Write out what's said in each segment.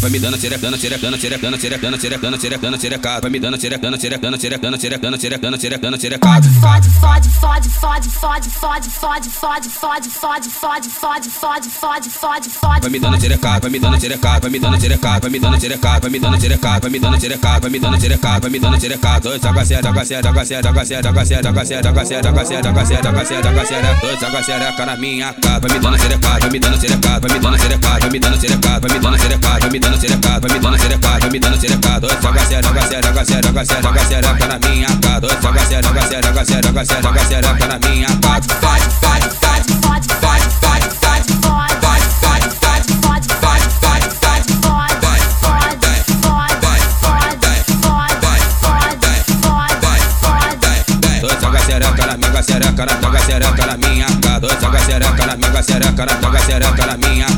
vai me dando xerecana, xerecana, xerecana, xerecana, xerecana, xerecana, xerecada, vai me dando xerecana, xerecana, xerecana, xerecana, xerecana, xerecana, xerecana, xerecada. Fode, fode, fode, fode fode, fode, fode, fode, fode, fode, fode, fode, fode, fode, fode, fode. Vai me dando xereca, vai me dando xereca, vai me dando xereca, vai me dando xereca, vai me dando xereca, vai me dando xereca, vai me dando xereca, vai me dando xereca. Dois agaceira, agaceira, agaceira, agaceira, agaceira, agaceira, agaceira, agaceira, agaceira, agaceira, agaceira. Dois agacereca na minha cara, vai me dando xereca, vai me dando xereca, vai me dando xereca, vai me dando xereca, vai me dando xereca, vai me dando xereca, vai me dando xereca, vai me dando xereca. Dois agaceira, agaceira, agaceira, agaceira, agacereca na minha xereca, xereca, xereca, xereca na minha bate, faz, faz, faz, faz, faz, faz, faz, faz, faz, faz, faz, faz, Joga xereca na minha xereca, joga xereca na minha cara. Joga xereca na minha xereca, minha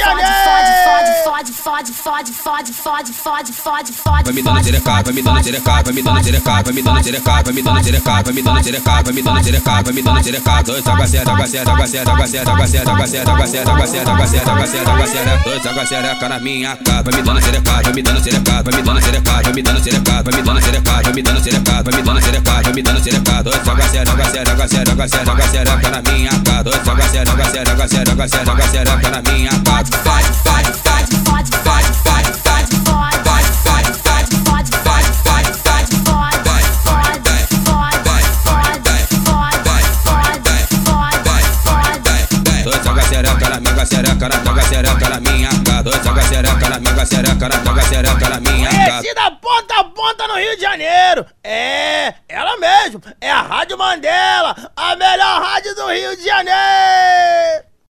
fode, fode, fode, fode, fode, fode, fode. Vai me dando xereca, vai me dando xereca, vai me dando xereca, vai me dando xereca, vai me dando xereca, vai me dando xereca, vai me dando xereca, vai me dando xereca. Dois aguacera, aguacera, aguacera, aguacera, aguacera, aguacera, aguacera, aguacera, aguacera, aguacera, aguacera. Dois aguacera na minha cara. Vai me dando xereca, vai me dando xereca, vai me dando xereca, vai me dando xereca, vai me dando xereca, vai me dando xereca, vai me dando xereca, vai me dando xereca. Dois aguacera, aguacera, aguacera, aguacera, aguacera, na minha cara. Dois aguacera, aguacera, aguacera, aguacera, aguacera, na minha cara. Vai, vai. xereca na minha, xereca na xereca na minha. Joga xereca na minha, xereca na xereca na minha. Esse da ponta a ponta no Rio de Janeiro. É, ela mesmo. É a Rádio Mandela, a melhor rádio do Rio de Janeiro.